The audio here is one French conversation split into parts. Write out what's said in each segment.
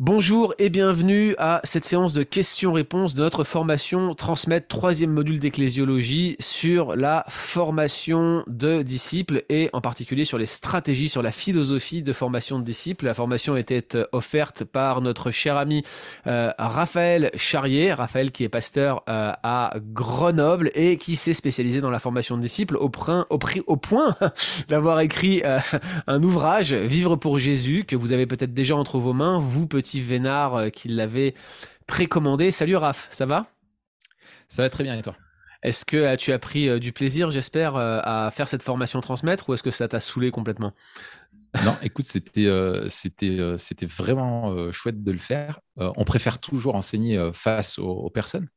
Bonjour et bienvenue à cette séance de questions-réponses de notre formation Transmettre troisième module d'ecclésiologie sur la formation de disciples et en particulier sur les stratégies, sur la philosophie de formation de disciples. La formation était euh, offerte par notre cher ami euh, Raphaël Charrier, Raphaël qui est pasteur euh, à Grenoble et qui s'est spécialisé dans la formation de disciples au, point d'avoir écrit un ouvrage, Vivre pour Jésus, que vous avez peut-être déjà entre vos mains, vous peut petit Vénard euh, qui l'avait précommandé. Salut Raph, ça va? Ça va très bien et toi? Est-ce que euh, tu as pris euh, du plaisir, j'espère, à faire cette formation transmettre ou est-ce que ça t'a saoulé complètement? Non, écoute, c'était c'était c'était vraiment chouette de le faire. on préfère toujours enseigner face aux personnes,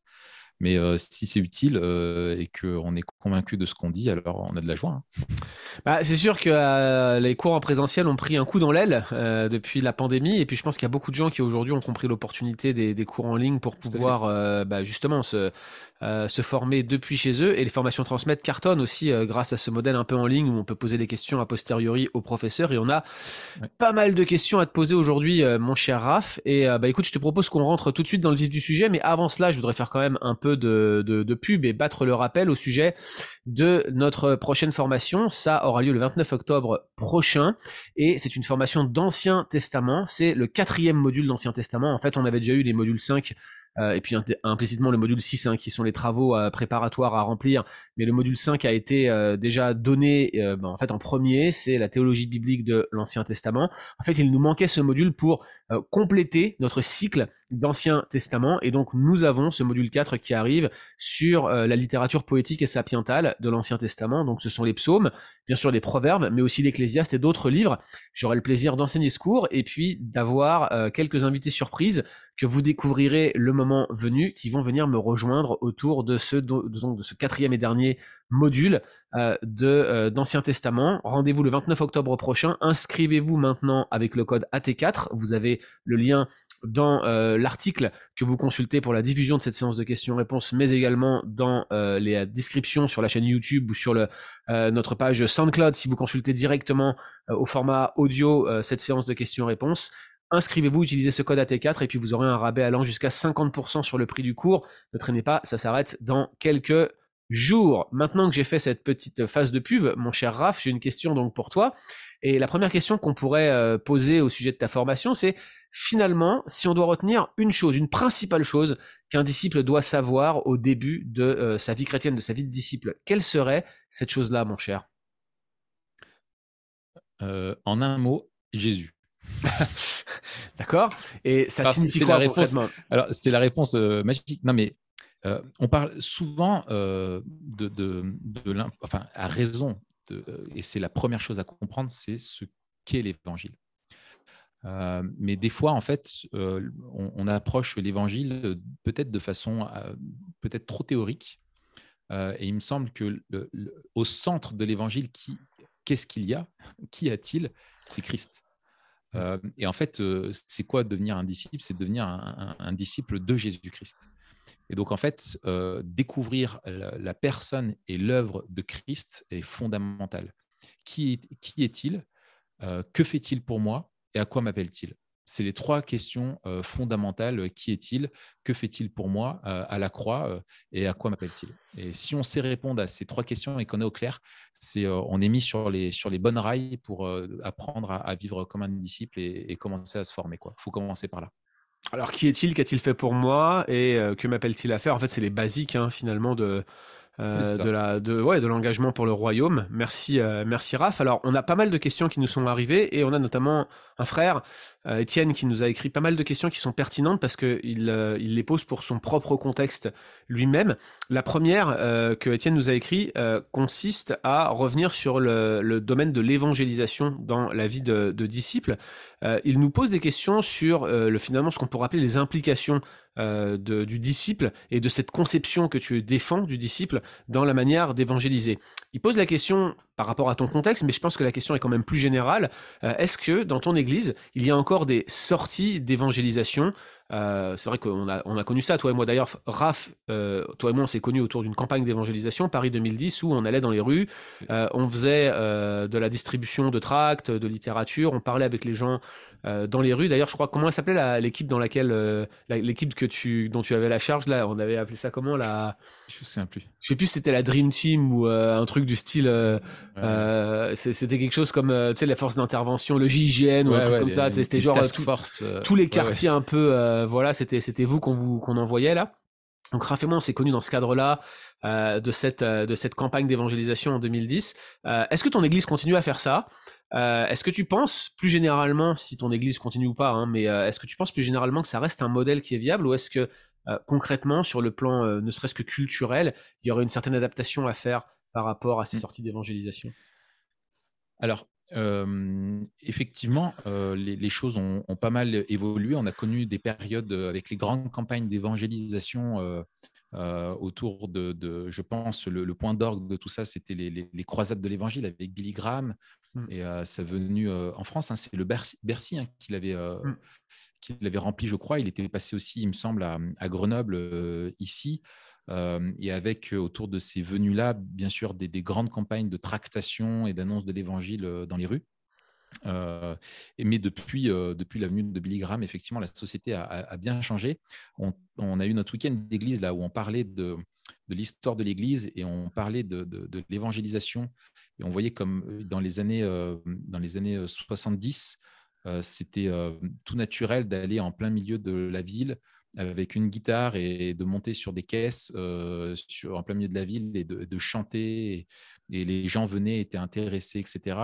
mais si c'est utile et qu'on est convaincu de ce qu'on dit, alors on a de la joie. Hein. Bah, c'est sûr que les cours en présentiel ont pris un coup dans l'aile depuis la pandémie. Et puis je pense qu'il y a beaucoup de gens qui aujourd'hui ont compris l'opportunité des, cours en ligne pour pouvoir bah, justement se, se former depuis chez eux. Et les formations transmettre cartonnent aussi grâce à ce modèle un peu en ligne où on peut poser des questions a posteriori aux professeurs. Et on a pas mal de questions à te poser aujourd'hui, mon cher Raph. Et bah, écoute, je te propose qu'on rentre tout de suite dans le vif du sujet. Mais avant cela, je voudrais faire quand même un peu de, pub et battre le rappel au sujet de notre prochaine formation. Ça aura lieu le 29 octobre prochain et c'est une formation d'Ancien Testament. C'est le quatrième module d'Ancien Testament. En fait, on avait déjà eu les modules 5 euh, et puis implicitement le module 6 hein, qui sont les travaux euh, préparatoires à remplir. Mais le module 5 a été euh, déjà donné ben, en fait en premier, c'est la théologie biblique de l'Ancien Testament. En fait, il nous manquait ce module pour compléter notre cycle d'Ancien Testament et donc nous avons ce module 4 qui arrive sur la littérature poétique et sapientale de l'Ancien Testament. Donc ce sont les psaumes, bien sûr les proverbes, mais aussi l'Ecclésiaste et d'autres livres. J'aurai le plaisir d'enseigner ce cours et puis d'avoir quelques invités surprises que vous découvrirez le moment venu, qui vont venir me rejoindre autour de ce, de, ce quatrième et dernier module euh, de euh, d'Ancien Testament. Rendez-vous le 29 octobre prochain. Inscrivez-vous maintenant avec le code AT4. Vous avez le lien dans euh, l'article que vous consultez pour la diffusion de cette séance de questions-réponses, mais également dans les descriptions sur la chaîne YouTube ou sur notre page SoundCloud si vous consultez directement au format audio cette séance de questions-réponses inscrivez-vous, utilisez ce code AT4 et puis vous aurez un rabais allant jusqu'à 50% sur le prix du cours. Ne traînez pas, ça s'arrête dans quelques jours. Maintenant que j'ai fait cette petite phase de pub, mon cher Raph, j'ai une question donc pour toi. Et la première question qu'on pourrait euh, poser au sujet de ta formation, c'est finalement, si on doit retenir une chose, une principale chose qu'un disciple doit savoir au début de euh, sa vie chrétienne, de sa vie de disciple, quelle serait cette chose-là, mon cher? Euh, En un mot, Jésus. D'accord? Et ça signifie quoi la réponse, Alors, c'est la réponse euh, magique. Non, mais on parle souvent de, de, de enfin, à raison, et c'est la première chose à comprendre, c'est ce qu'est l'évangile. mais des fois, en fait, on, approche l'évangile peut-être de façon peut-être trop théorique. et il me semble que au centre de l'évangile, qu'est-ce qu'il y a? Qui a-t-il? C'est Christ. Euh, et en fait, euh, c'est quoi devenir un disciple? C'est devenir un, disciple de Jésus-Christ. Et donc, en fait, euh, découvrir la, personne et l'œuvre de Christ est fondamental. Qui, est-il Que fait-il pour moi Et à quoi m'appelle-t-il? C'est les trois questions fondamentales. Qui est-il? Que fait-il pour moi à la croix Et à quoi m'appelle-t-il? Et si on sait répondre à ces trois questions et qu'on est au clair, on est mis sur les, sur les bonnes rails pour apprendre à, vivre comme un disciple et, commencer à se former. Il faut commencer par là. Alors, qui est-il Qu'a-t-il fait pour moi Et que m'appelle-t-il à faire? En fait, c'est les basiques, hein, finalement, de, euh, de la de ouais de l'engagement pour le royaume. Merci euh, merci Raph. Alors on a pas mal de questions qui nous sont arrivées et on a notamment un frère euh, Étienne qui nous a écrit pas mal de questions qui sont pertinentes parce que il, il les pose pour son propre contexte lui-même. La première que Étienne nous a écrit consiste à revenir sur le, domaine de l'évangélisation dans la vie de, de disciples. il nous pose des questions sur le finalement ce qu'on pourrait appeler les implications euh, du disciple et de cette conception que tu défends du disciple dans la manière d'évangéliser. Il pose la question par rapport à ton contexte, mais je pense que la question est quand même plus générale. Euh, est-ce que dans ton église, il y a encore des sorties d'évangélisation. Euh, c'est vrai qu'on a, on a connu ça, toi et moi. D'ailleurs. Raph, toi et moi, on s'est connus autour d'une campagne d'évangélisation, Paris 2010, où on allait dans les rues, on faisait de la distribution de tracts, de littérature, on parlait avec les gens dans les rues. D'ailleurs, je crois comment s'appelait l'équipe dans laquelle l'équipe que tu dont tu avais la charge là, on avait appelé ça comment la Je sais plus. Je sais plus si c'était la Dream Team ou un truc du style. c'était quelque chose comme tu sais la force d'intervention, le JIGN ou un truc comme ça. C'était genre tous les quartiers un peu. voilà, c'était c'était vous qu'on vous qu'on envoyait là. Donc Raphaël, on s'est connu dans ce cadre-là euh, de, cette, euh, de cette campagne d'évangélisation en 2010. Euh, est-ce que ton église continue à faire ça? Est-ce que tu penses plus généralement, si ton église continue ou pas, hein, mais est-ce que tu penses plus généralement que ça reste un modèle qui est viable ou est-ce que concrètement, sur le plan ne serait-ce que culturel, il y aurait une certaine adaptation à faire par rapport à ces mmh. sorties d'évangélisation? Alors, effectivement, les, choses ont, pas mal évolué. On a connu des périodes avec les grandes campagnes d'évangélisation autour de, je pense, le, point d'orgue de tout ça, c'était les, croisades de l'évangile avec Billy Graham. Mmh. Et ça venu en France, hein, c'est le Bercy, hein, qui mmh. l'avait rempli, je crois. Il était passé aussi, il me semble, à, Grenoble, ici. Euh, et avec euh, autour de ces venues-là, bien sûr, des, grandes campagnes de tractation et d'annonce de l'évangile euh, dans les rues. mais depuis, depuis la venue de Billy Graham, effectivement, la société a, bien changé. On, a eu notre week-end d'église là où on parlait de, de l'histoire de l'Église et on parlait de, de, l'évangélisation. Et on voyait comme dans les années, dans les années 70, c'était tout naturel d'aller en plein milieu de la ville avec une guitare et de monter sur des caisses euh, sur, en plein milieu de la ville et de, chanter. Et, les gens venaient, étaient intéressés, etc.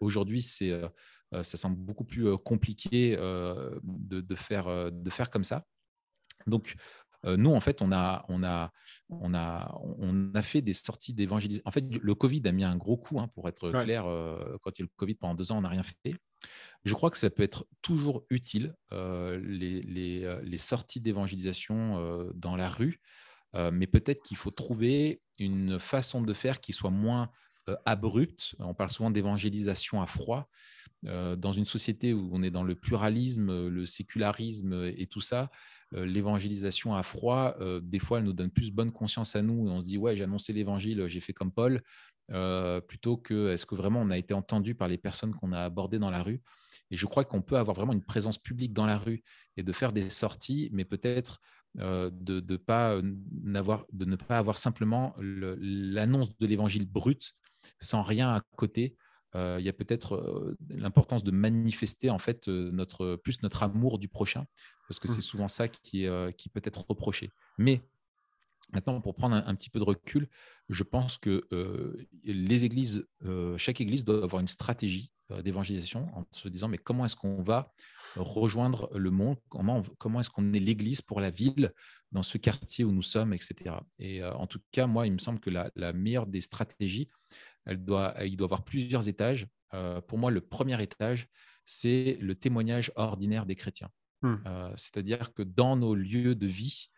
Aujourd'hui, euh, euh, ça semble beaucoup plus compliqué de, faire, de faire comme ça. Donc, nous, en fait, on a, on, a, on, a, on a fait des sorties d'évangélisation. En fait, le Covid a mis un gros coup, hein, pour être clair. quand il y a eu le Covid, pendant deux ans, on n'a rien fait. Je crois que ça peut être toujours utile, euh, euh, les, sorties d'évangélisation euh, dans la rue, mais peut-être qu'il faut trouver une façon de faire qui soit moins abrupte. On parle souvent d'évangélisation à froid. dans une société où on est dans le pluralisme, le sécularisme et tout ça, l'évangélisation à froid, des fois, elle nous donne plus bonne conscience à nous on se dit, ouais, j'ai annoncé l'évangile, j'ai fait comme Paul, plutôt que est-ce que vraiment on a été entendu par les personnes qu'on a abordées dans la rue? Et je crois qu'on peut avoir vraiment une présence publique dans la rue et de faire des sorties, mais peut-être de, de ne pas avoir simplement l'annonce de l'évangile brut sans rien à côté. Il y a peut-être l'importance de manifester en fait notre, plus notre amour du prochain, parce que c'est mmh. souvent ça qui, qui peut être reproché. Mais Maintenant, pour prendre un, petit peu de recul, je pense que les églises, chaque église doit avoir une stratégie d'évangélisation en se disant mais comment est-ce qu'on va rejoindre le monde? Comment, comment est-ce qu'on est l'église pour la ville dans ce quartier où nous sommes, etc. Et en tout cas, moi, il me semble que la, meilleure des stratégies, elle doit, il doit avoir plusieurs étages. pour moi, le premier étage, c'est le témoignage ordinaire des chrétiens. Mmh. C'est-à-dire que dans nos lieux de vie,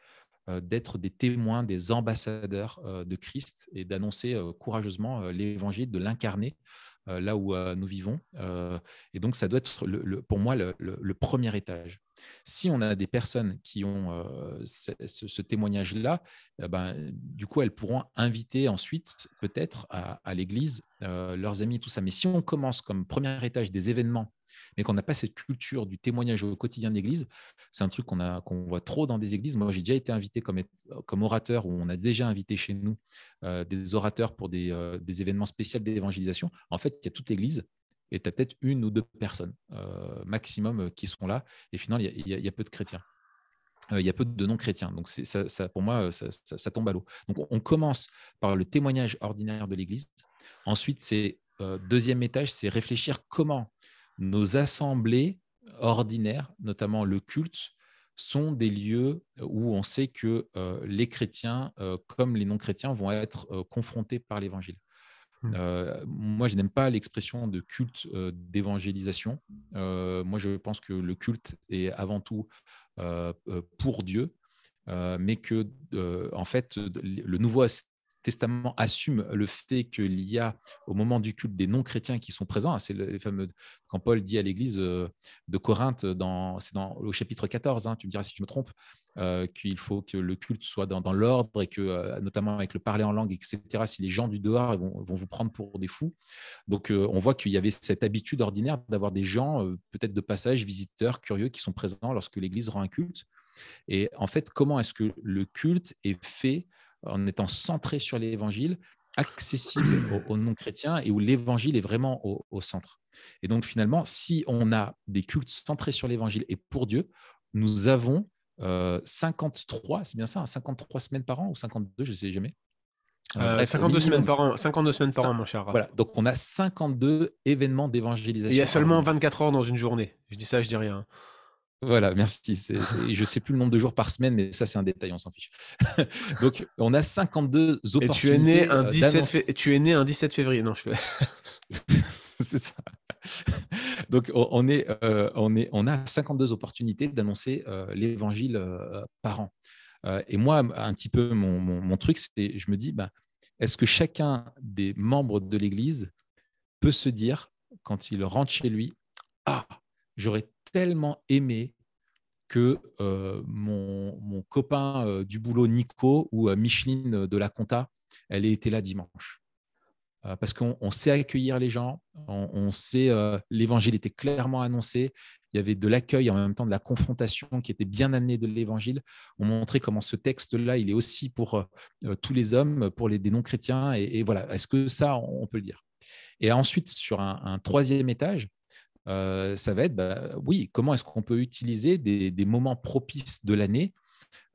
euh, d'être des témoins, des ambassadeurs euh, de Christ et d'annoncer euh, courageusement l'évangile, de l'incarner là où nous vivons. et donc, ça doit être pour moi le, premier étage. Si on a des personnes qui ont ce, témoignage-là, eh ben, du coup, elles pourront inviter ensuite, peut-être, à, l'église leurs amis, tout ça. Mais si on commence comme premier étage des événements mais qu'on n'a pas cette culture du témoignage au quotidien de l'Église, c'est un truc qu'on qu'on voit trop dans des églises. Moi, j'ai déjà été invité comme, orateur, ou on a déjà invité chez nous euh, des orateurs pour des, euh, des événements spéciaux d'évangélisation. En fait, il y a toute l'Église et tu as peut-être une ou deux personnes euh, maximum qui sont là. Et finalement, il y, a, peu de chrétiens. il y a peu de non-chrétiens. Donc, ça, ça, pour moi, ça, tombe à l'eau. Donc, on commence par le témoignage ordinaire de l'Église. Ensuite, c'est deuxième étage, c'est réfléchir comment nos assemblées ordinaires, notamment le culte, sont des lieux où on sait que euh, les chrétiens, euh, comme les non-chrétiens, vont être euh, confrontés par l'Évangile. Mmh. moi, je n'aime pas l'expression de culte d'évangélisation. moi, je pense que le culte est avant tout pour Dieu, mais que, en fait, le nouveau Testament assume le fait qu'il y a au moment du culte des non-chrétiens qui sont présents. C'est le, fameux quand Paul dit à l'Église euh, de Corinthe, dans, c'est dans au chapitre 14. Hein, tu me diras si je me trompe, euh, qu'il faut que le culte soit dans, l'ordre et que, euh, notamment avec le parler en langue, etc. Si les gens du dehors vont vous prendre pour des fous, donc on voit qu'il y avait cette habitude ordinaire d'avoir des gens, peut-être de passage, visiteurs, curieux, qui sont présents lorsque l'Église rend un culte. Et en fait, comment est-ce que le culte est fait en étant centré sur l'évangile, accessible aux, non-chrétiens et où l'évangile est vraiment au, centre. Et donc finalement, si on a des cultes centrés sur l'évangile et pour Dieu, nous avons 53, euh, c'est bien ça, 53 hein, semaines par an ou 52, je ne sais jamais. 52 euh, semaines par an, 52 semaines par an, mon cher. Voilà, donc on a 52 événements d'évangélisation. Il y a seulement 24 heures dans une journée. Je dis ça, je dis rien. Voilà, merci. je ne sais plus le nombre de jours par semaine, mais ça, c'est un détail, on s'en fiche. Donc, on a 52 opportunités. Et tu es né un 17, tu es né un 17 février. Non, je c'est ça. Donc, on, est, euh, on, est, on a 52 opportunités d'annoncer euh, l'évangile euh, par an. et moi, un petit peu, mon, mon, truc, c'est, je me dis, bah, est-ce que chacun des membres de l'Église peut se dire, quand il rentre chez lui, ah, j'aurais tellement aimé que euh, mon, copain euh, du boulot Nico ou euh, Micheline de la Compta, elle ait été là dimanche. parce qu'on sait accueillir les gens, on, sait, l'évangile était clairement annoncé, il y avait de l'accueil en même temps de la confrontation qui était bien amenée de l'évangile. On montrait comment ce texte-là, il est aussi pour tous les hommes, pour les, non-chrétiens. Et, voilà, est-ce que ça, on, peut le dire? Et ensuite, sur un troisième étage, euh, ça va être, bah, oui, comment est-ce qu'on peut utiliser des, moments propices de l'année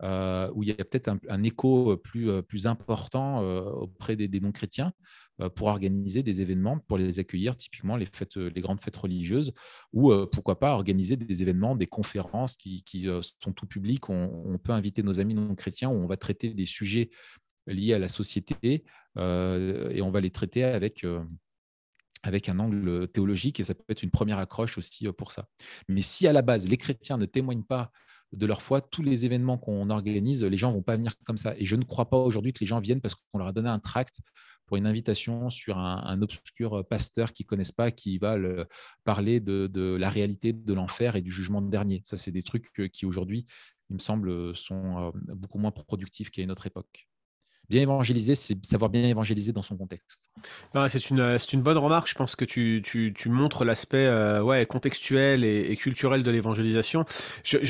euh, où il y a peut-être un, écho plus, euh, important auprès des, non-chrétiens pour organiser des événements, pour les accueillir, typiquement les, fêtes, les grandes fêtes religieuses, ou pourquoi pas organiser des événements, des conférences qui, sont tout publics. On, peut inviter nos amis non-chrétiens où on va traiter des sujets liés à la société et on va les traiter avec avec un angle théologique et ça peut être une première accroche aussi euh, pour ça. Mais si à la base les chrétiens ne témoignent pas de leur foi, tous les événements qu'on organise, les gens vont pas venir comme ça. Et je ne crois pas aujourd'hui que les gens viennent parce qu'on leur a donné un tract pour une invitation sur un, obscur pasteur qui connaissent pas, qui va parler de, de, la réalité de l'enfer et du jugement dernier. Ça, c'est des trucs qui aujourd'hui, il me semble, sont euh, beaucoup moins productifs qu'à une autre époque bien évangéliser, c'est savoir bien évangéliser dans son contexte. C'est une, une, bonne remarque. Je pense que tu, tu, tu montres l'aspect euh, ouais, contextuel et, culturel de l'évangélisation.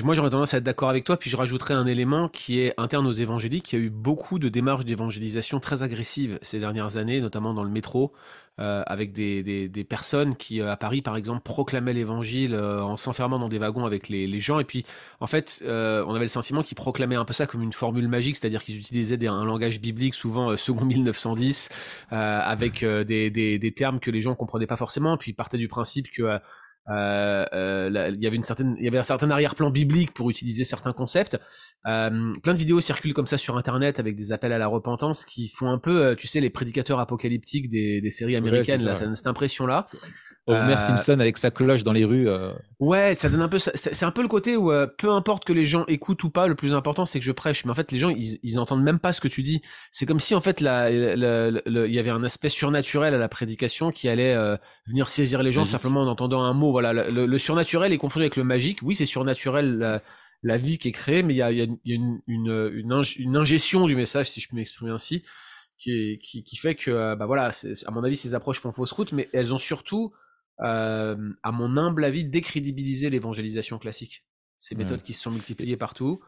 moi, j'aurais tendance à être d'accord avec toi. Puis je rajouterais un élément qui est interne aux évangéliques. Il y a eu beaucoup de démarches d'évangélisation très agressives ces dernières années, notamment dans le métro. Euh, avec des, des, des, personnes qui, euh, à Paris, par exemple, proclamaient l'évangile euh, en s'enfermant dans des wagons avec les, les, gens. Et puis, en fait, on avait le sentiment qu'ils proclamaient un peu ça comme une formule magique, c'est-à-dire qu'ils utilisaient un langage biblique, souvent second 1910, avec des, des, termes que les gens comprenaient pas forcément. Puis, ils partaient du principe que euh, euh, il y avait une certaine, il y avait un certain arrière-plan biblique pour utiliser certains concepts. Euh, plein de vidéos circulent comme ça sur Internet avec des appels à la repentance qui font un peu, tu sais, les prédicateurs apocalyptiques des, des séries américaines. là, cette impression-là. Homer Simpson avec sa cloche dans les rues. Ouais, ça donne un peu. C'est un peu le côté où peu importe que les gens écoutent ou pas, le plus important c'est que je prêche. Mais en fait, les gens ils, ils entendent même pas ce que tu dis. C'est comme si en fait il y avait un aspect surnaturel à la prédication qui allait venir saisir les gens simplement en entendant un mot voilà, le, surnaturel est confondu avec le magique. Oui, c'est surnaturel la, vie qui est créée, mais il y a, une, une, ingestion du message, si je peux m'exprimer ainsi, qui, qui, fait que, euh, bah voilà, à mon avis, ces approches font fausse route, mais elles ont surtout, euh, à mon humble avis, décrédibilisé l'évangélisation classique. Ces méthodes qui se sont multipliées partout.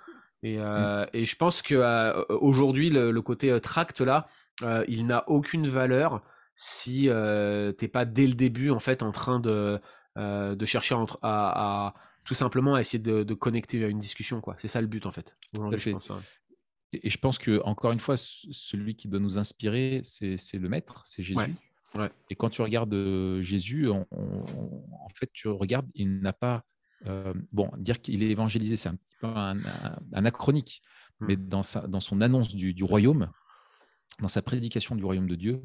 Et, euh, mm. je pense que aujourd'hui, le, côté tract là, il n'a aucune valeur si t'es pas dès le début en fait en train de de chercher à, tout simplement à essayer de, connecter à une discussion. quoi. C'est ça le but en fait. Et je pense que encore une fois, celui qui doit nous inspirer, c'est le maître, c'est Jésus. Et quand tu regardes euh, Jésus, en fait, tu regardes, il n'a pas. Euh, bon, dire qu'il est évangélisé, c'est un petit peu un, anachronique, hmm. mais dans, sa, dans son annonce du, royaume, dans sa prédication du royaume de Dieu,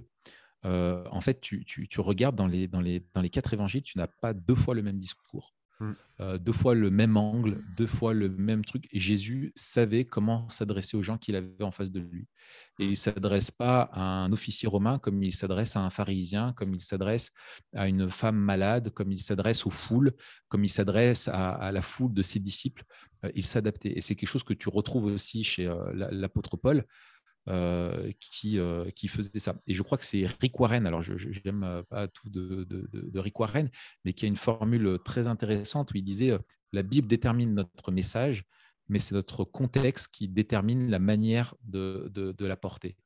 euh, en fait, tu, regardes dans les, dans, les, dans les quatre évangiles, tu n'as pas deux fois le même discours. Mm. Euh, deux fois le même angle, deux fois le même truc. Et Jésus savait comment s'adresser aux gens qu'il avait en face de lui. Et il ne s'adresse pas à un officier romain comme il s'adresse à un pharisien, comme il s'adresse à une femme malade, comme il s'adresse aux foules, comme il s'adresse à, la foule de ses disciples. Euh, il s'adaptait. Et c'est quelque chose que tu retrouves aussi chez euh, l'apôtre Paul. Euh, qui, euh, qui faisait ça. Et je crois que c'est Rick Warren, alors je n'aime euh, pas tout de, de, de, Rick Warren, mais qui a une formule très intéressante où il disait La Bible détermine notre message, mais c'est notre contexte qui détermine la manière de, la porter.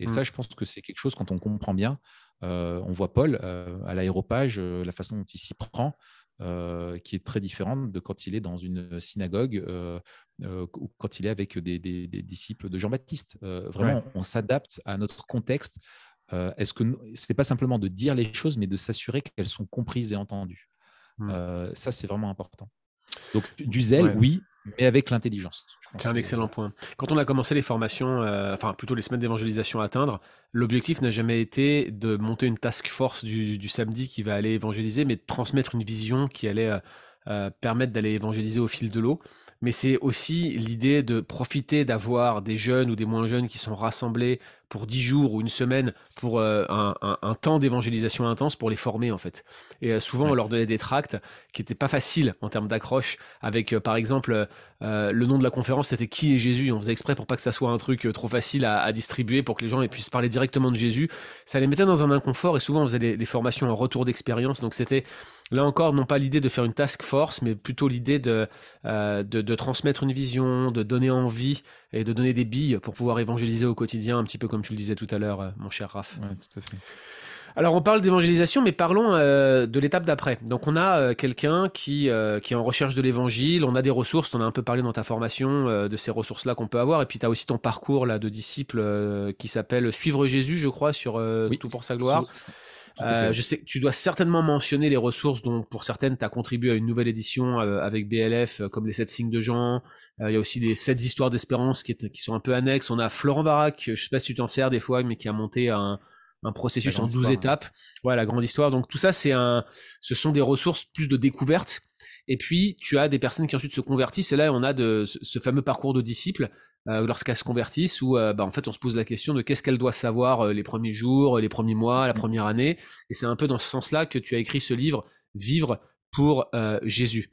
Et ça, mm. je pense que c'est quelque chose, quand on comprend bien, on voit Paul à l'aéropage, la façon dont il s'y prend, euh, qui est très différente de quand il est dans une synagogue euh, euh, ou quand il est avec des, disciples de Jean-Baptiste. vraiment, on s'adapte à notre contexte. Est-ce que ce n'est pas simplement de dire les choses, mais de s'assurer qu'elles sont comprises et entendues mmh. Ça, c'est vraiment important. Donc, du zèle, oui, mais avec l'intelligence. C'est un excellent point. Quand on a commencé les formations, euh, enfin plutôt les semaines d'évangélisation à atteindre, l'objectif n'a jamais été de monter une task force du, samedi qui va aller évangéliser, mais de transmettre une vision qui allait euh, euh, permettre d'aller évangéliser au fil de l'eau mais c'est aussi l'idée de profiter d'avoir des jeunes ou des moins jeunes qui sont rassemblés pour dix jours ou une semaine pour euh, un, temps d'évangélisation intense pour les former en fait. Et euh, souvent on leur donnait des tracts qui n'étaient pas faciles en termes d'accroche avec euh, par exemple le nom de la conférence c'était qui est Jésus? On faisait exprès pour pas que ça soit un truc trop facile à, distribuer pour que les gens puissent parler directement de Jésus. Ça les mettait dans un inconfort et souvent on faisait des formations en retour d'expérience. Donc c'était Là encore, non pas l'idée de faire une task force, mais plutôt l'idée de, euh, de, transmettre une vision, de donner envie et de donner des billes pour pouvoir évangéliser au quotidien, un petit peu comme tu le disais tout à l'heure, euh, mon cher Raph. tout à fait. Alors on parle d'évangélisation, mais parlons euh, de l'étape d'après. Donc on a quelqu'un qui, qui est en recherche de l'évangile, on a des ressources, on a un peu parlé dans ta formation de ces ressources-là qu'on peut avoir, et puis tu as aussi ton parcours là, de disciple qui s'appelle Suivre Jésus, je crois, sur Tout pour sa gloire. Euh, je sais que tu dois certainement mentionner les ressources dont pour certaines tu as contribué à une nouvelle édition euh, avec BLF, euh, comme les 7 signes de Jean. Il y a aussi les 7 histoires d'espérance qui, qui, sont un peu annexes. On a Florent Varac, je sais pas si tu t'en sers des fois, mais qui a monté un, un processus en 12 étapes. Ouais, la grande histoire. Donc tout ça, c'est un, ce sont des ressources plus de découverte. Et puis, tu as des personnes qui ensuite se convertissent. Et là, on a de, ce fameux parcours de disciples euh, lorsqu'elles se convertissent, où euh, bah, en fait on se pose la question de qu'est-ce qu'elle doit savoir euh, les premiers jours, les premiers mois, la mmh. première année. Et c'est un peu dans ce sens-là que tu as écrit ce livre, Vivre pour Jésus.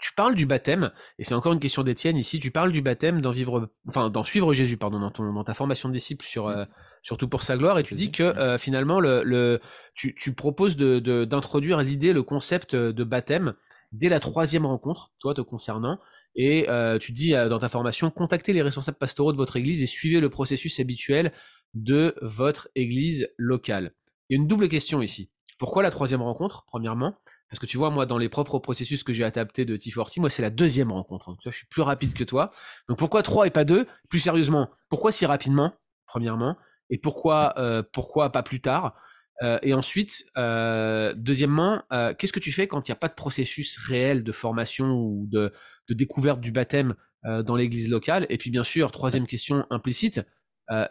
Tu parles du baptême, et c'est encore une question d'Étienne ici, tu parles du baptême d'en vivre, enfin d'en suivre Jésus, pardon, dans, ton, dans ta formation de disciple sur, mmh. surtout pour sa gloire, et tu dis que finalement le, le tu, tu, proposes d'introduire de, l'idée, le concept de baptême dès la troisième rencontre, toi te concernant, et euh, tu dis euh, dans ta formation, contactez les responsables pastoraux de votre église et suivez le processus habituel de votre église locale. Il y a une double question ici. Pourquoi la troisième rencontre, premièrement? Parce que tu vois, moi, dans les propres processus que j'ai adaptés de T40, moi, c'est la deuxième rencontre. Donc, je suis plus rapide que toi. Donc, pourquoi trois et pas deux? Plus sérieusement, pourquoi si rapidement, premièrement? Et pourquoi, euh, pourquoi pas plus tard? Euh, et ensuite, euh, deuxièmement, euh, qu'est-ce que tu fais quand il n'y a pas de processus réel de formation ou de, découverte du baptême dans l'église locale? Et puis bien sûr, troisième question implicite,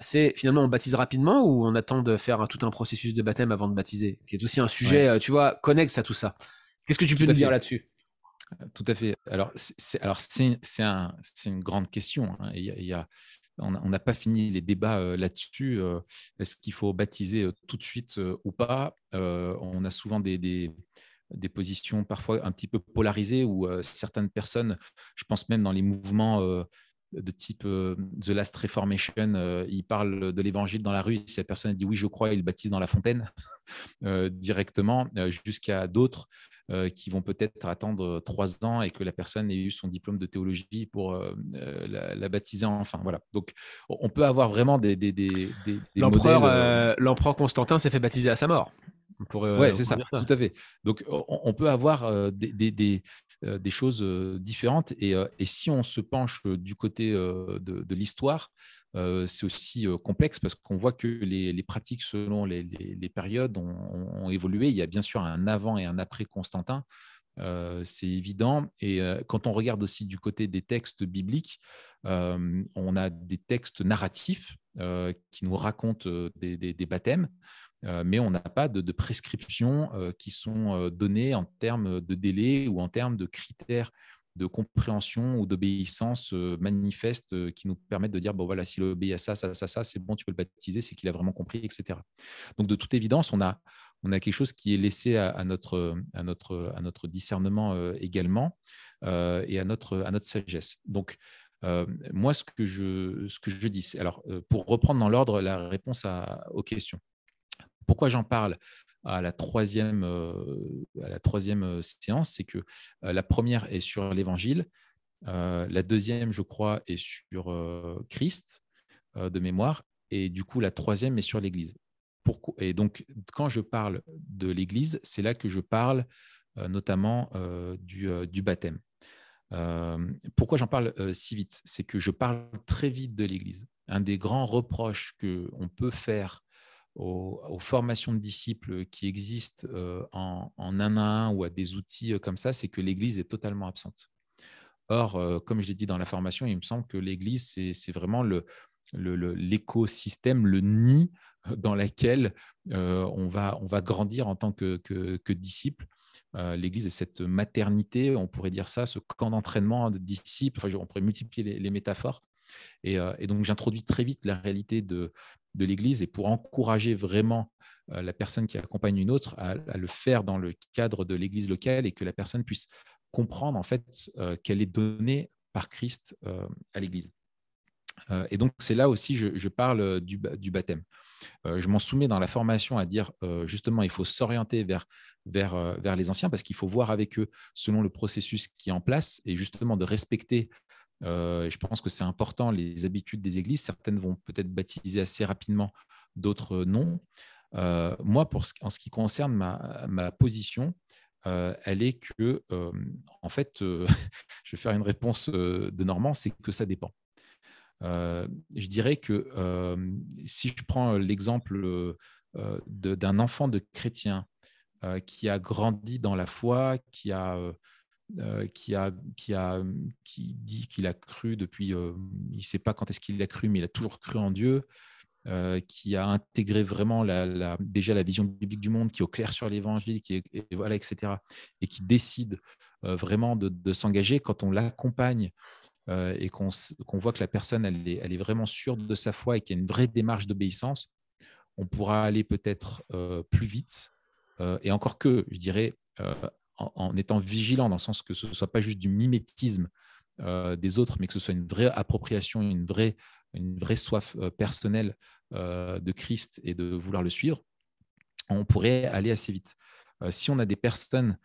c'est finalement on baptise rapidement ou on attend de faire tout un processus de baptême avant de baptiser? Qui est aussi un sujet, tu vois, connexe à tout ça. Qu'est-ce que tu peux nous dire là-dessus? Tout à fait. Alors, c'est, alors c'est, un, une grande question. Hein. Il, y a, on n'a pas fini les débats euh, là-dessus. Euh, est-ce qu'il faut baptiser euh, tout de suite ou pas On a souvent des, positions parfois un petit peu polarisées où certaines personnes, je pense même dans les mouvements de type The Last Reformation, ils parlent de l'évangile dans la rue. Si la personne dit oui, je crois, il baptise dans la fontaine directement, jusqu'à d'autres euh, qui vont peut-être attendre trois ans et que la personne ait eu son diplôme de théologie pour euh, euh, la, baptiser enfin. Voilà. Donc, on peut avoir vraiment des. des, des, L'empereur Constantin s'est fait baptiser à sa mort. Oui, c'est ça, tout à fait. Donc, on, peut avoir des, des, des, choses différentes. Et, et, si on se penche du côté de, de l'histoire, c'est aussi complexe parce qu'on voit que les, pratiques selon les, périodes ont, évolué. Il y a bien sûr un avant et un après Constantin. c'est évident. Et quand on regarde aussi du côté des textes bibliques, on a des textes narratifs qui nous racontent des, baptêmes. mais on n'a pas de, prescriptions qui sont données en termes de délai ou en termes de critères de compréhension ou d'obéissance manifeste qui nous permettent de dire bon voilà s'il obéit à ça ça ça ça c'est bon tu peux le baptiser c'est qu'il a vraiment compris etc donc de toute évidence on a on a quelque chose qui est laissé à, notre à notre à notre discernement également et à notre à notre sagesse. Donc moi ce que je ce que je dis alors pour reprendre dans l'ordre la réponse aux questions. Pourquoi j'en parle? À la troisième, euh, à la troisième euh, séance, c'est que euh, la première est sur l'Évangile, la deuxième, je crois, est sur Christ de mémoire, et du coup, la troisième est sur l'Église. Et donc, quand je parle de l'Église, c'est là que je parle notamment du, du, baptême. pourquoi j'en parle si vite? C'est que je parle très vite de l'Église. Un des grands reproches qu'on peut faire aux, formations de disciples qui existent euh, en, un à un ou à des outils euh, comme ça, c'est que l'Église est totalement absente. Or, euh, comme je l'ai dit dans la formation, il me semble que l'Église, c'est vraiment l'écosystème, le, nid dans lequel on, va, on va grandir en tant que, que, disciple. L'Église est cette maternité, on pourrait dire ça, ce camp d'entraînement de disciples, on pourrait multiplier les, métaphores. Et donc, j'introduis très vite la réalité de, de l'Église et pour encourager vraiment euh, la personne qui accompagne une autre à, le faire dans le cadre de l'Église locale et que la personne puisse comprendre en fait euh, qu'elle est donnée par Christ euh, à l'Église. et donc c'est là aussi je, je parle du, du baptême. je m'en soumets dans la formation à dire justement il faut s'orienter vers, vers, vers les anciens parce qu'il faut voir avec eux selon le processus qui est en place et justement de respecter euh, je pense que c'est important, les habitudes des églises. Certaines vont peut-être baptiser assez rapidement, d'autres non. Euh, moi, en ce qui concerne ma, position, euh, elle est que, en fait, je vais faire une réponse de Normand, c'est que ça dépend. je dirais que si je prends l'exemple d'un enfant de chrétien qui a grandi dans la foi, qui a euh, qui, a, qui, a, qui dit qu'il a cru depuis, euh, il ne sait pas quand est-ce qu'il a cru, mais il a toujours cru en Dieu, euh, qui a intégré vraiment la, déjà la vision biblique du monde, qui est au clair sur l'évangile, qui voilà, etc., et qui décide vraiment de, s'engager quand on l'accompagne et qu'on voit que la personne, elle est, elle est, vraiment sûre de sa foi et qu'il y a une vraie démarche d'obéissance, on pourra aller peut-être plus vite. et encore que, je dirais, en, étant vigilant, dans le sens que ce ne soit pas juste du mimétisme euh, des autres, mais que ce soit une vraie appropriation, une vraie, une vraie soif euh, personnelle euh, de Christ et de vouloir le suivre, on pourrait aller assez vite. si on a des personnes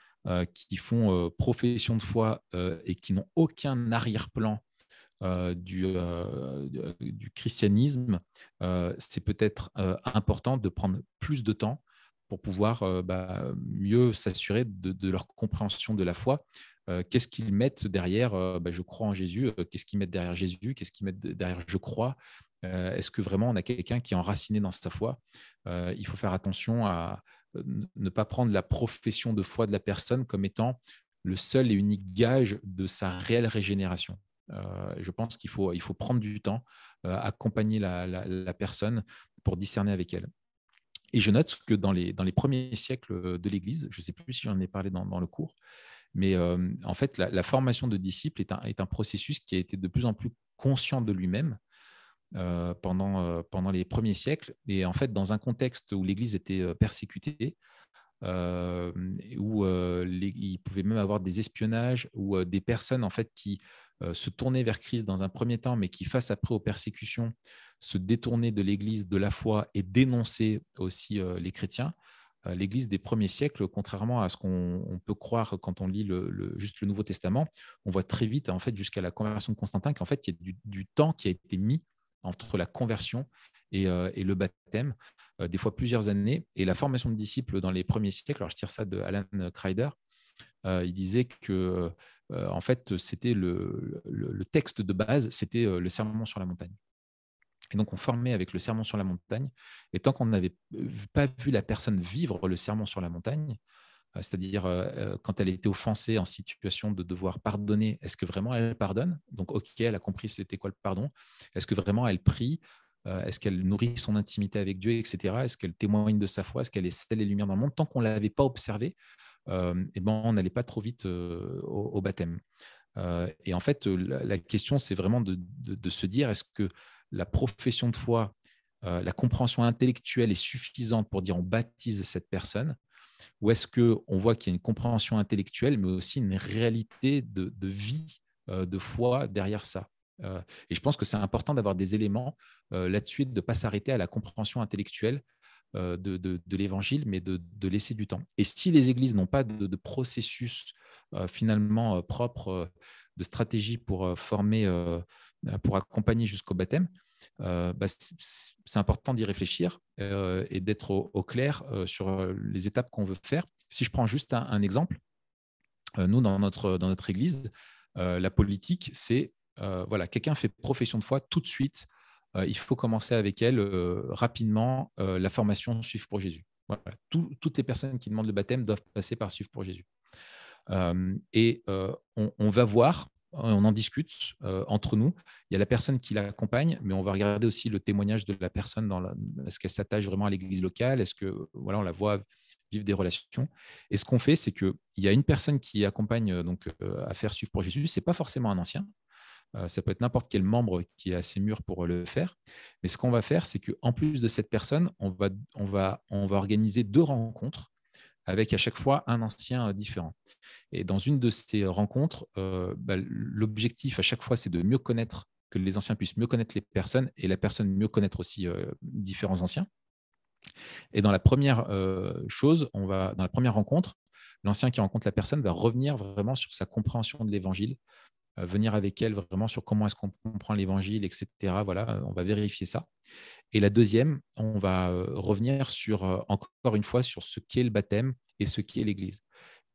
qui font profession de foi et qui n'ont aucun arrière-plan du, du, christianisme, c'est peut-être important de prendre plus de temps pour pouvoir euh, bah, mieux s'assurer de, leur compréhension de la foi. Euh, qu'est-ce qu'ils mettent derrière euh, bah, Je crois en Jésus. Qu'est-ce qu'ils mettent derrière Jésus Qu'est-ce qu'ils mettent derrière Je crois Est-ce que vraiment on a quelqu'un qui est enraciné dans sa foi Il faut faire attention à ne pas prendre la profession de foi de la personne comme étant le seul et unique gage de sa réelle régénération. je pense qu'il faut, il faut prendre du temps, accompagner la, personne pour discerner avec elle. Et je note que dans les, dans les premiers siècles de l'Église, je ne sais plus si j'en ai parlé dans, le cours, mais euh, en fait, la, formation de disciples est un, est un, processus qui a été de plus en plus conscient de lui-même euh, pendant, euh, pendant les premiers siècles. Et en fait, dans un contexte où l'Église était persécutée, où il pouvait même avoir des espionnages, ou des personnes en fait qui se tournaient vers Christ dans un premier temps, mais qui, face après aux persécutions, se détourner de l'Église, de la foi et dénoncer aussi euh, les chrétiens. Euh, L'Église des premiers siècles, contrairement à ce qu'on peut croire quand on lit le, juste le Nouveau Testament, on voit très vite, en fait, jusqu'à la conversion de Constantin, qu'en fait, il y a du, temps qui a été mis entre la conversion et, euh, le baptême, des fois plusieurs années. Et la formation de disciples dans les premiers siècles, alors je tire ça de Alan Kreider, il disait que en fait, c'était le, le, texte de base, c'était le sermon sur la montagne. Et donc, on formait avec le sermon sur la montagne. Et tant qu'on n'avait pas vu la personne vivre le sermon sur la montagne, euh, c'est-à-dire euh, euh, quand elle était offensée en situation de devoir pardonner, est-ce que vraiment elle pardonne? Donc, OK, elle a compris c'était quoi le pardon. Est-ce que vraiment elle prie? Est-ce qu'elle nourrit son intimité avec Dieu, etc. Est-ce qu'elle témoigne de sa foi? Est-ce qu'elle est celle et lumière dans le monde? Tant qu'on ne l'avait pas observé, eh ben, on n'allait pas trop vite au, baptême. et en fait, la, question, c'est vraiment de, se dire, est-ce que la profession de foi, la compréhension intellectuelle est suffisante pour dire on baptise cette personne ou est-ce qu'on voit qu'il y a une compréhension intellectuelle, mais aussi une réalité de, vie, euh, de foi derrière ça? Euh, Et je pense que c'est important d'avoir des éléments euh, là-dessus, de ne pas s'arrêter à la compréhension intellectuelle de, l'évangile, mais de, laisser du temps. Et si les églises n'ont pas de, processus finalement propre, de stratégie pour former, pour accompagner jusqu'au baptême, euh, bah, c'est important d'y réfléchir euh, et d'être au, clair euh, sur les étapes qu'on veut faire. Si je prends juste un, exemple, nous, dans notre, dans notre Église, la politique, c'est, voilà, quelqu'un fait profession de foi tout de suite, il faut commencer avec elle rapidement la formation Suivre pour Jésus. toutes les personnes qui demandent le baptême doivent passer par Suivre pour Jésus. Et on, va voir on en discute entre nous. Il y a la personne qui l'accompagne, mais on va regarder aussi le témoignage de la personne. Dans est-ce qu'elle s'attache vraiment à l'église locale? Est-ce que voilà, on la voit vivre des relations? Et ce qu'on fait, c'est qu'il y a une personne qui accompagne donc à faire suivre pour Jésus. C'est pas forcément un ancien. ça peut être n'importe quel membre qui est assez mûr pour le faire. Mais ce qu'on va faire, c'est qu'en plus de cette personne, on va, on va, on va organiser deux rencontres avec à chaque fois un ancien différent. Et dans une de ces rencontres, euh, bah, l'objectif à chaque fois, c'est de mieux connaître, que les anciens puissent mieux connaître les personnes et la personne mieux connaître aussi euh, différents anciens. Et dans la première euh, chose, on va, dans la première rencontre, l'ancien qui rencontre la personne va revenir vraiment sur sa compréhension de l'évangile, venir avec elle vraiment sur comment est-ce qu'on comprend l'évangile, etc. Voilà, on va vérifier ça. Et la deuxième, on va revenir sur, encore une fois sur ce qu'est le baptême et ce qu'est l'Église.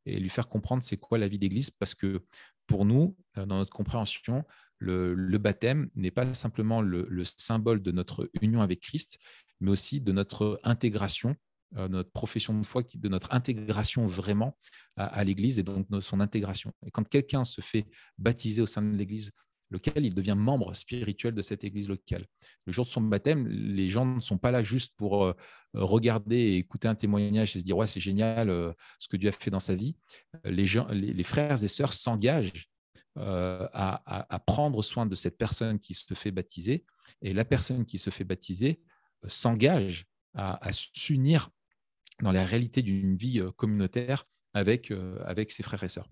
Et lui faire comprendre c'est quoi la vie d'Église, parce que pour nous, dans notre compréhension, le, baptême n'est pas simplement le, symbole de notre union avec Christ, mais aussi de notre intégration, de notre profession de foi, de notre intégration vraiment à, l'Église et donc son intégration. Et quand quelqu'un se fait baptiser au sein de l'Église lequel il devient membre spirituel de cette église locale. Le jour de son baptême, les gens ne sont pas là juste pour euh, regarder et écouter un témoignage et se dire ouais c'est génial euh, ce que Dieu a fait dans sa vie. Les, gens, les, frères et sœurs s'engagent euh, à, prendre soin de cette personne qui se fait baptiser et la personne qui se fait baptiser s'engage à s'unir dans la réalité d'une vie communautaire avec, avec ses frères et sœurs.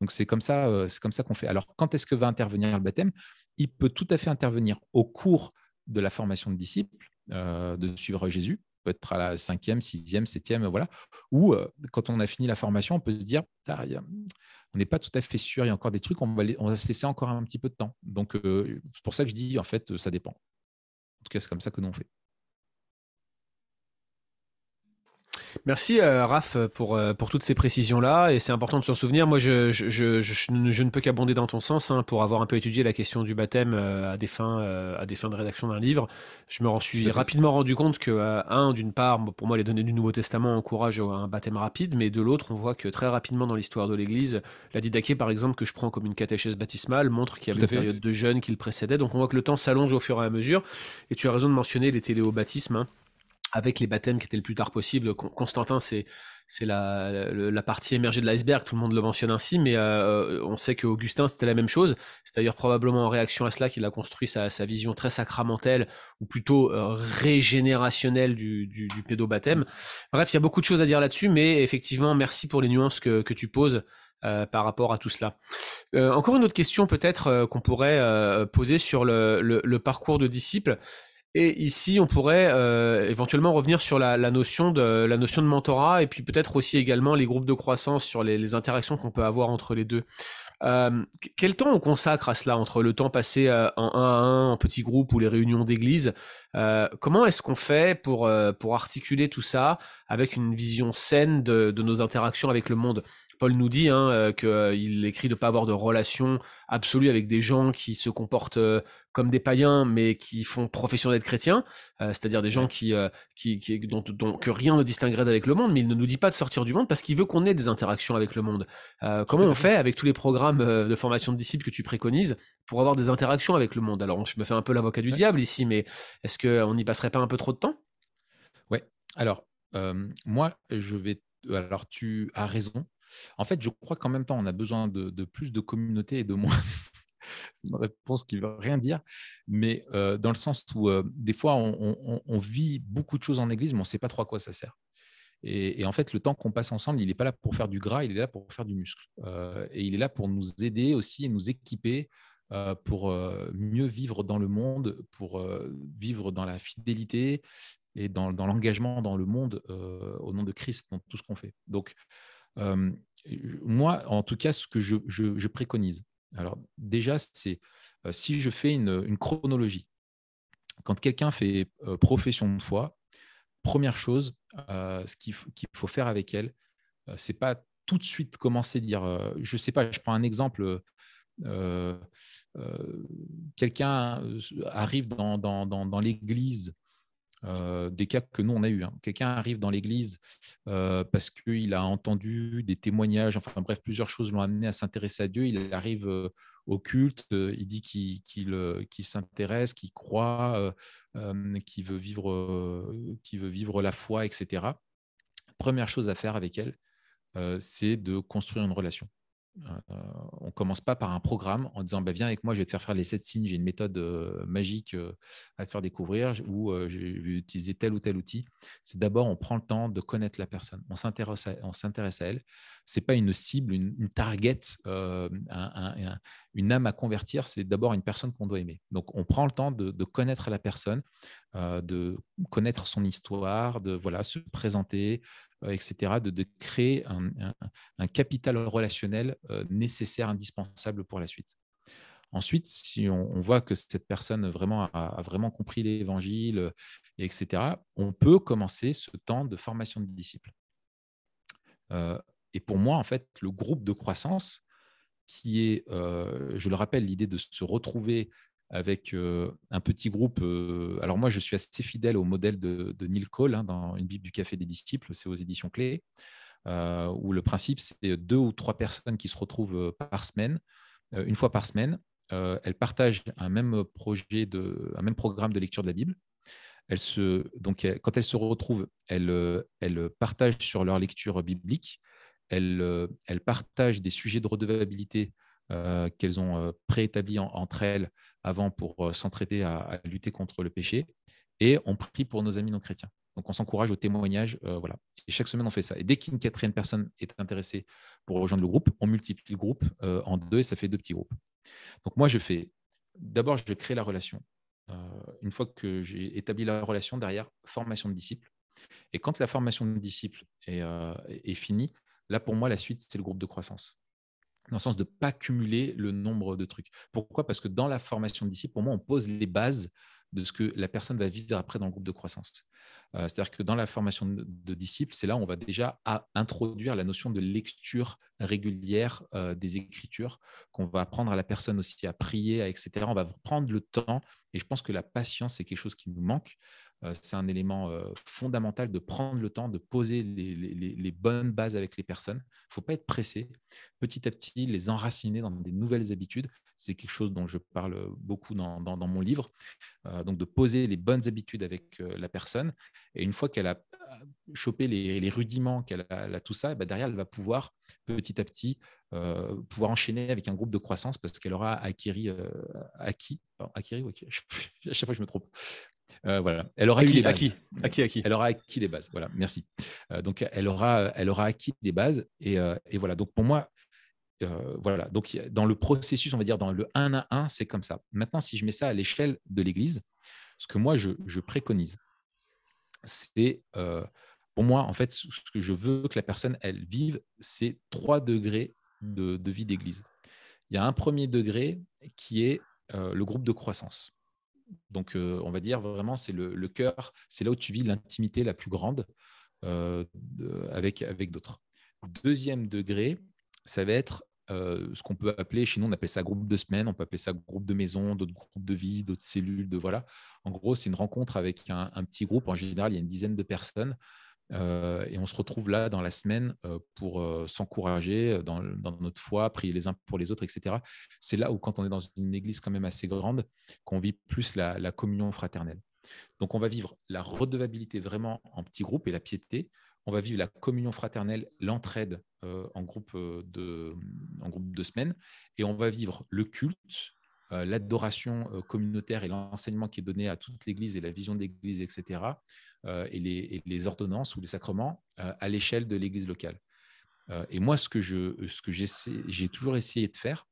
Donc c'est comme ça, ça qu'on fait. Alors quand est-ce que va intervenir le baptême Il peut tout à fait intervenir au cours de la formation de disciples, de suivre Jésus, peut-être à la cinquième, sixième, septième, voilà. Ou quand on a fini la formation, on peut se dire, on n'est pas tout à fait sûr, il y a encore des trucs, on va, on va se laisser encore un petit peu de temps. Donc c'est pour ça que je dis, en fait, ça dépend. En tout cas, c'est comme ça que nous on fait. Merci euh, Raph pour, euh, pour toutes ces précisions-là et c'est important de s'en souvenir. Moi, je, je, je, je ne peux qu'abonder dans ton sens hein, pour avoir un peu étudié la question du baptême euh, à, des fins, à des fins de rédaction d'un livre. Je me suis rapidement rendu compte que, un, d'une part, pour moi, les données du Nouveau Testament encouragent un baptême rapide, mais de l'autre, on voit que très rapidement dans l'histoire de l'Église, la didaquée, par exemple, que je prends comme une catéchèse baptismale, montre qu'il y avait une période de jeûne qui le précédait. Donc on voit que le temps s'allonge au fur et à mesure. Et tu as raison de mentionner les téléobaptismes. Hein avec les baptêmes qui étaient le plus tard possible. Constantin, c'est c'est la, la, partie émergée de l'iceberg, tout le monde le mentionne ainsi, mais euh, on sait qu'Augustin, c'était la même chose. C'est d'ailleurs probablement en réaction à cela qu'il a construit sa, sa, vision très sacramentelle, ou plutôt euh, régénérationnelle du, du, du pédobaptême. Bref, il y a beaucoup de choses à dire là-dessus, mais effectivement, merci pour les nuances que, que tu poses. Euh, par rapport à tout cela. Euh, encore une autre question peut-être euh, qu'on pourrait poser sur le, le, le, parcours de disciple. Et ici, on pourrait euh, éventuellement revenir sur la, notion de, la notion de mentorat et puis peut-être aussi également les groupes de croissance sur les, interactions qu'on peut avoir entre les deux. Euh, quel temps on consacre à cela entre le temps passé euh, en 1 à 1, en petits groupes ou les réunions d'église? Comment est-ce qu'on fait pour, pour articuler tout ça avec une vision saine de nos interactions avec le monde? Paul nous dit hein, qu'il écrit de ne pas avoir de relation absolue avec des gens qui se comportent comme des païens, mais qui font profession d'être chrétiens, c'est-à-dire des gens qui, qui, dont, que rien ne distinguerait avec le monde, mais il ne nous dit pas de sortir du monde parce qu'il veut qu'on ait des interactions avec le monde. comment on fait avec tous les programmes de formation de disciples que tu préconises pour avoir des interactions avec le monde? Alors, je me fais un peu l'avocat du diable ici, mais est-ce qu'on n'y passerait pas un peu trop de temps? Ouais. Alors, moi, je vais. Alors, tu as raison. En fait, je crois qu'en même temps, on a besoin de, plus de communauté et de moins. Une réponse qui ne veut rien dire, mais dans le sens où des fois, on, vit beaucoup de choses en église, mais on ne sait pas trop à quoi ça sert. Et, en fait, le temps qu'on passe ensemble, il n'est pas là pour faire du gras, il est là pour faire du muscle. et il est là pour nous aider aussi et nous équiper pour mieux vivre dans le monde, pour vivre dans la fidélité et dans, l'engagement dans le monde au nom de Christ, dans tout ce qu'on fait. Donc, moi, en tout cas, ce que je, préconise, alors déjà, c'est si je fais une, chronologie, quand quelqu'un fait profession de foi, première chose, ce qu'il faut faire avec elle, c'est pas tout de suite commencer à dire, je sais pas, je prends un exemple, quelqu'un arrive dans, l'église euh, des cas que nous on a eu. Hein. Quelqu'un arrive dans l'église euh, parce qu'il a entendu des témoignages, enfin bref, plusieurs choses l'ont amené à s'intéresser à Dieu. Il arrive euh, au culte, il dit qu'il s'intéresse, qu'il croit, qu'il veut, vivre, veut vivre la foi, etc. Première chose à faire avec elle, c'est de construire une relation. Euh, on commence pas par un programme en disant bah, Viens avec moi, je vais te faire faire les sept signes, j'ai une méthode euh, magique euh, à te faire découvrir ou je vais utiliser tel ou tel outil. C'est d'abord, on prend le temps de connaître la personne, on s'intéresse à, on s'intéresse à elle. Ce n'est pas une cible, une, target, une âme à convertir, c'est d'abord une personne qu'on doit aimer. Donc, on prend le temps de connaître la personne, de connaître son histoire, de voilà, se présenter, euh, etc., de, créer un, capital relationnel euh, nécessaire, indispensable pour la suite. Ensuite, si on, voit que cette personne vraiment a, vraiment compris l'évangile, euh, etc., on peut commencer ce temps de formation de disciples. et pour moi, en fait, le groupe de croissance, qui est, je le rappelle, l'idée de se retrouver avec un petit groupe. alors moi, je suis assez fidèle au modèle de, Neil Cole hein, dans Une Bible du Café des disciples, c'est aux éditions Clés, où le principe, c'est deux ou trois personnes qui se retrouvent par semaine, une fois par semaine. elles partagent un même projet, de, un même programme de lecture de la Bible. Se, donc, quand elles se retrouvent, elles, partagent sur leur lecture biblique, elles, partagent des sujets de redevabilité euh, qu'elles ont euh, préétabli entre elles avant pour euh, s'entraider à, lutter contre le péché. Et on prie pour nos amis non chrétiens. Donc on s'encourage au témoignage. voilà. Et chaque semaine, on fait ça. Et dès qu'une quatrième personne est intéressée pour rejoindre le groupe, on multiplie le groupe en deux et ça fait deux petits groupes. Donc moi, je fais, d'abord, je crée la relation. une fois que j'ai établi la relation, derrière, formation de disciples. Et quand la formation de disciples est finie, là, pour moi, la suite, c'est le groupe de croissance dans le sens de ne pas cumuler le nombre de trucs. Pourquoi? Parce que dans la formation disciples, pour moi, on pose les bases de ce que la personne va vivre après dans le groupe de croissance. Euh, c'est-à-dire que dans la formation de, disciples, c'est là où on va déjà introduire la notion de lecture régulière euh, des Écritures, qu'on va apprendre à la personne aussi à prier, etc. On va prendre le temps, et je pense que la patience, c'est quelque chose qui nous manque. Euh, c'est un élément fondamental de prendre le temps de poser les, bonnes bases avec les personnes. Il ne faut pas être pressé. Petit à petit, les enraciner dans des nouvelles habitudes. C'est quelque chose dont je parle beaucoup dans, mon livre. Euh, donc, de poser les bonnes habitudes avec euh, la personne. Et une fois qu'elle a euh, chopé les, rudiments, qu'elle a, tout ça, bah, derrière, elle va pouvoir petit à petit pouvoir enchaîner avec un groupe de croissance parce qu'elle aura acquis, acquis, acquis, à chaque fois je me trompe. voilà, elle aura acquis, les bases. Acquis, acquis, acquis. Elle aura acquis les bases. Voilà, merci. donc, elle aura, elle aura acquis les bases. Et, et, voilà. Donc, pour moi, euh, voilà, donc dans le processus, on va dire dans le 1 à 1, c'est comme ça. Maintenant, si je mets ça à l'échelle de l'Église, ce que moi je, préconise, c'est euh, pour moi, en fait, ce que je veux que la personne, elle vive, c'est trois degrés de, vie d'Église. Il y a un premier degré qui est euh, le groupe de croissance. Donc, on va dire vraiment, c'est le, le cœur, c'est là où tu vis l'intimité la plus grande avec, avec d'autres. Deuxième degré, ça va être ce qu'on peut appeler, chez nous, on appelle ça groupe de semaine, on peut appeler ça groupe de maison, d'autres groupes de vie, d'autres cellules, de voilà. En gros, c'est une rencontre avec un, petit groupe. En général, il y a une dizaine de personnes. et on se retrouve là dans la semaine pour s'encourager dans, notre foi, prier les uns pour les autres, etc. C'est là où, quand on est dans une église quand même assez grande, qu'on vit plus la communion fraternelle. Donc, on va vivre la redevabilité vraiment en petits groupes et la piété. On va vivre la communion fraternelle, l'entraide euh, en, groupe euh, de, en groupe de semaines. Et on va vivre le culte, euh, l'adoration communautaire et l'enseignement qui est donné à toute l'Église et la vision de l'Église, etc. Et les, ordonnances ou les sacrements à l'échelle de l'Église locale. et moi, ce que, ce que j'ai toujours essayé de faire,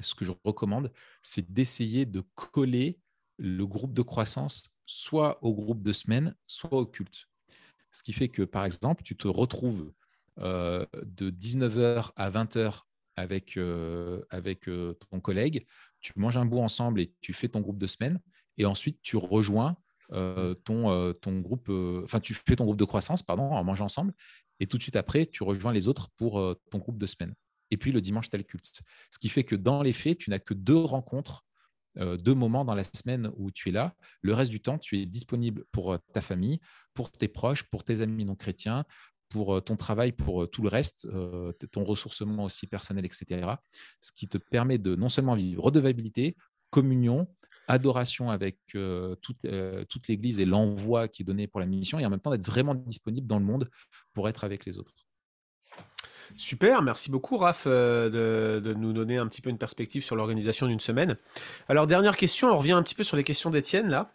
ce que je recommande, c'est d'essayer de coller le groupe de croissance soit au groupe de semaine, soit au culte. Ce qui fait que, par exemple, tu te retrouves euh, de 19h à 20h avec, euh, avec euh, ton collègue, tu manges un bout ensemble et tu fais ton groupe de semaine, et ensuite tu rejoins ton, ton groupe, enfin tu fais ton groupe de croissance, pardon, en mangeant ensemble, et tout de suite après, tu rejoins les autres pour ton groupe de semaine. Et puis le dimanche, tu as le culte. Ce qui fait que dans les faits, tu n'as que deux rencontres deux moments dans la semaine où tu es là. Le reste du temps, tu es disponible pour euh, ta famille, pour tes proches, pour tes amis non chrétiens, pour euh, ton travail, pour tout le reste, ton ressourcement aussi personnel, etc. Ce qui te permet de non seulement vivre redevabilité, communion, adoration avec toute, toute l'Église et l'envoi qui est donné pour la mission, et en même temps d'être vraiment disponible dans le monde pour être avec les autres. Super, merci beaucoup Raph euh, de, nous donner un petit peu une perspective sur l'organisation d'une semaine. Alors dernière question, on revient un petit peu sur les questions d'Étienne là.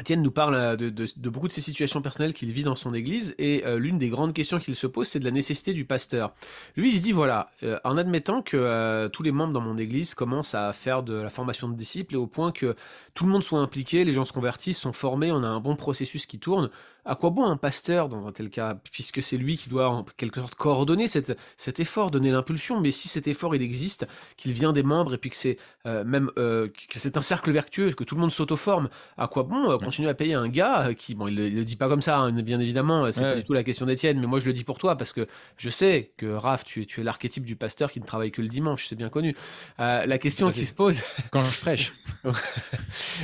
Étienne nous parle euh, de, beaucoup de ses situations personnelles qu'il vit dans son église, et euh, l'une des grandes questions qu'il se pose, c'est de la nécessité du pasteur. Lui, il se dit, voilà, en admettant que tous les membres dans mon église commencent à faire de la formation de disciples, et au point que tout le monde soit impliqué, les gens se convertissent, sont formés, on a un bon processus qui tourne, à quoi bon un pasteur dans un tel cas, puisque c'est lui qui doit en quelque sorte coordonner cet, cet effort, donner l'impulsion, mais si cet effort il existe, qu'il vient des membres et puis que c'est euh, même euh, que c'est un cercle vertueux, que tout le monde s'auto-forme, à quoi bon euh, continuer à payer un gars qui, bon, il le, le dit pas comme ça, hein, bien évidemment, c'est pas du tout la question d'Étienne, mais moi je le dis pour toi parce que je sais que Raph, tu, tu es l'archétype du pasteur qui ne travaille que le dimanche, c'est bien connu. la question qui se pose quand je prêche,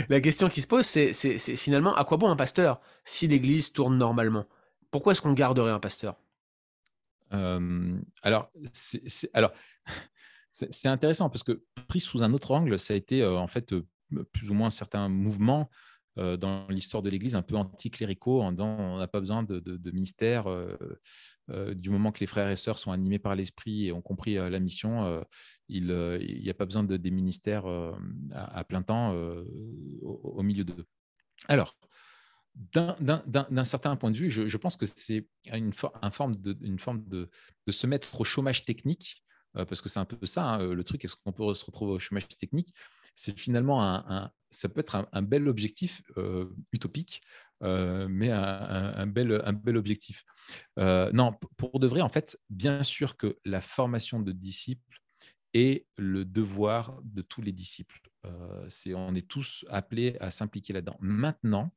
la question qui se pose, c'est finalement à quoi bon un pasteur? Si l'Église tourne normalement Pourquoi est-ce qu'on garderait un pasteur? Euh, Alors, c'est alors c'est intéressant parce que pris sous un autre angle, ça a été euh, en fait euh, plus ou moins certains mouvements dans l'histoire de l'Église un peu anticléricaux en disant on n'a pas besoin de, ministère du moment que les frères et sœurs sont animés par l'esprit et ont compris la mission, il n'y a pas besoin de des ministères à, plein temps au, milieu d'eux. Alors, d'un certain point de vue, je, pense que c'est une, forme, de, forme de, se mettre au chômage technique, euh, parce que c'est un peu ça, hein, le truc, est-ce qu'on peut se retrouver au chômage technique? C'est finalement, un, ça peut être un, bel objectif euh, utopique, euh, mais un, bel, un bel objectif. non, pour de vrai, en fait, bien sûr que la formation de disciples est le devoir de tous les disciples. on est tous appelés à s'impliquer là-dedans. Maintenant,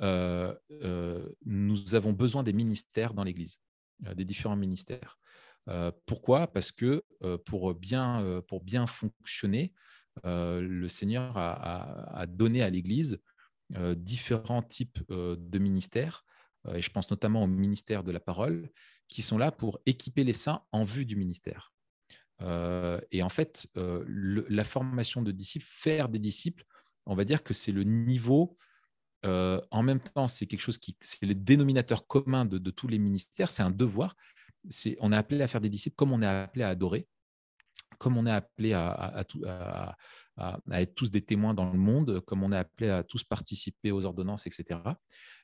nous avons besoin des ministères dans l'Église, euh, des différents ministères. pourquoi? Parce que pour, bien, pour bien fonctionner, le Seigneur a, donné à l'Église différents types de ministères, et je pense notamment au ministère de la parole, qui sont là pour équiper les saints en vue du ministère. et en fait, la formation de disciples, faire des disciples, on va dire que c'est le niveau euh, en même temps, c'est quelque chose qui, c'est le dénominateur commun de, tous les ministères, c'est un devoir. C'est, on est appelé à faire des disciples comme on est appelé à adorer, comme on est appelé à, être tous des témoins dans le monde, comme on est appelé à tous participer aux ordonnances, etc.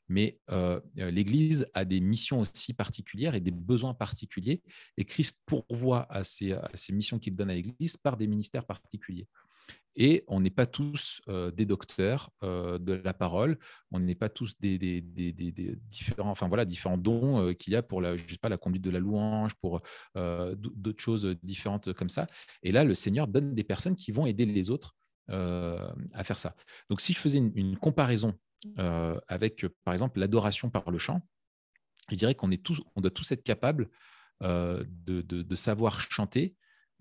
Mais euh, l'Église a des missions aussi particulières et des besoins particuliers, et Christ pourvoit à à ces missions qu'il donne à l'Église par des ministères particuliers. Et on n'est pas tous euh, des docteurs euh, de la parole, on n'est pas tous des, différents, enfin voilà, différents dons euh, qu'il y a pour la, pas, la conduite de la louange, pour d'autres choses différentes comme ça. Et là, le Seigneur donne des personnes qui vont aider les autres à faire ça. Donc, si je faisais une, comparaison avec, par exemple, l'adoration par le chant, je dirais qu'on est tous, on doit tous être capables de, savoir chanter,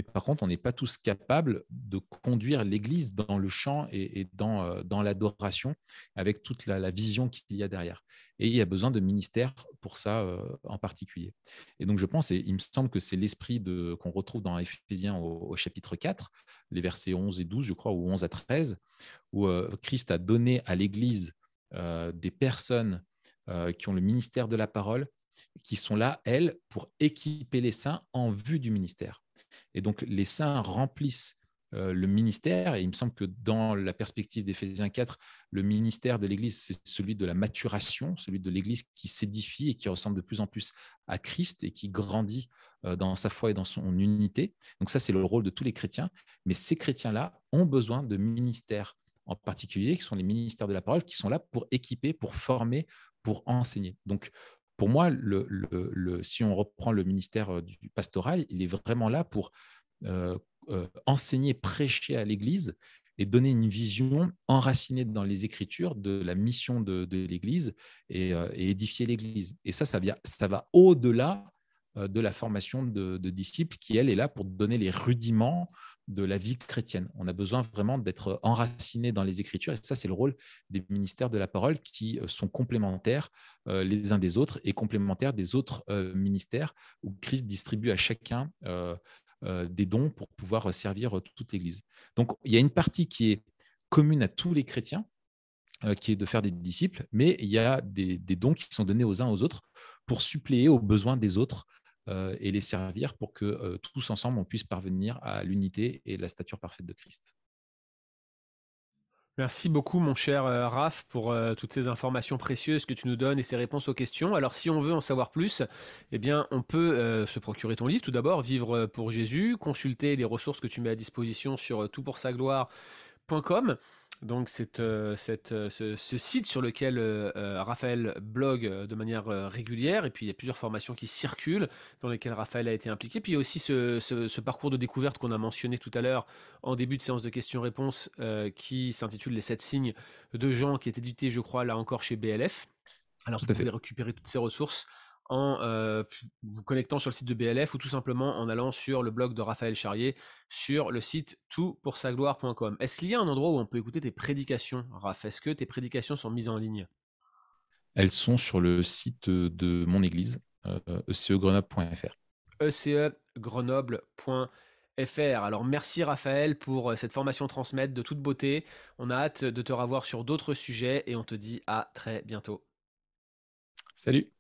par contre, on n'est pas tous capables de conduire l'Église dans le chant et, dans, euh, dans l'adoration avec toute la, vision qu'il y a derrière. Et il y a besoin de ministères pour ça euh, en particulier. Et donc, je pense, et il me semble que c'est l'esprit qu'on retrouve dans Éphésiens au, chapitre 4, les versets 11 et 12, je crois, ou 11 à 13, où euh, Christ a donné à l'Église des personnes qui ont le ministère de la parole, qui sont là, elles, pour équiper les saints en vue du ministère. Et donc, les saints remplissent euh, le ministère, et il me semble que dans la perspective d'Éphésiens 4, le ministère de l'Église, c'est celui de la maturation, celui de l'Église qui s'édifie et qui ressemble de plus en plus à Christ et qui grandit euh, dans sa foi et dans son unité. Donc ça, c'est le rôle de tous les chrétiens. Mais ces chrétiens-là ont besoin de ministères en particulier, qui sont les ministères de la parole, qui sont là pour équiper, pour former, pour enseigner. Donc, pour moi, si on reprend le ministère euh, du pastoral, il est vraiment là pour euh, euh, enseigner, prêcher à l'Église et donner une vision enracinée dans les Écritures de la mission de, l'Église et, édifier l'Église. Et ça, ça, va au-delà de la formation de, disciples qui, elle, est là pour donner les rudiments de la vie chrétienne. On a besoin vraiment d'être enraciné dans les Écritures, et ça, c'est le rôle des ministères de la parole qui euh, sont complémentaires euh, les uns des autres et complémentaires des autres euh, ministères où Christ distribue à chacun des dons pour pouvoir servir toute l'Église. Donc, il y a une partie qui est commune à tous les chrétiens, qui est de faire des disciples, mais il y a des, dons qui sont donnés aux uns aux autres pour suppléer aux besoins des autres et les servir pour que euh, tous ensemble, on puisse parvenir à l'unité et la stature parfaite de Christ. Merci beaucoup, mon cher euh, Raph, pour toutes ces informations précieuses que tu nous donnes et ces réponses aux questions. Alors, si on veut en savoir plus, eh bien, on peut se procurer ton livre tout d'abord, Vivre pour Jésus, consulter les ressources que tu mets à disposition sur toutpoursagloire.com. Donc c'est euh, euh, ce, site sur lequel euh, Raphaël blogue de manière régulière, et puis il y a plusieurs formations qui circulent dans lesquelles Raphaël a été impliqué. Puis il y a aussi ce, parcours de découverte qu'on a mentionné tout à l'heure en début de séance de questions-réponses qui s'intitule Les sept signes de Jean, qui est édité, je crois, là encore chez BLF. Alors vous pouvez récupérer toutes ces ressources en euh, vous connectant sur le site de BLF ou tout simplement en allant sur le blog de Raphaël Charrier sur le site toutpoursagloire.com. Est-ce qu'il y a un endroit où on peut écouter tes prédications, Raph? Est-ce que tes prédications sont mises en ligne? Elles sont sur le site de mon église, euh, ecegrenoble.fr. ecegrenoble.fr. Alors merci Raphaël pour cette formation transmettre de toute beauté. On a hâte de te revoir sur d'autres sujets et on te dit à très bientôt. Salut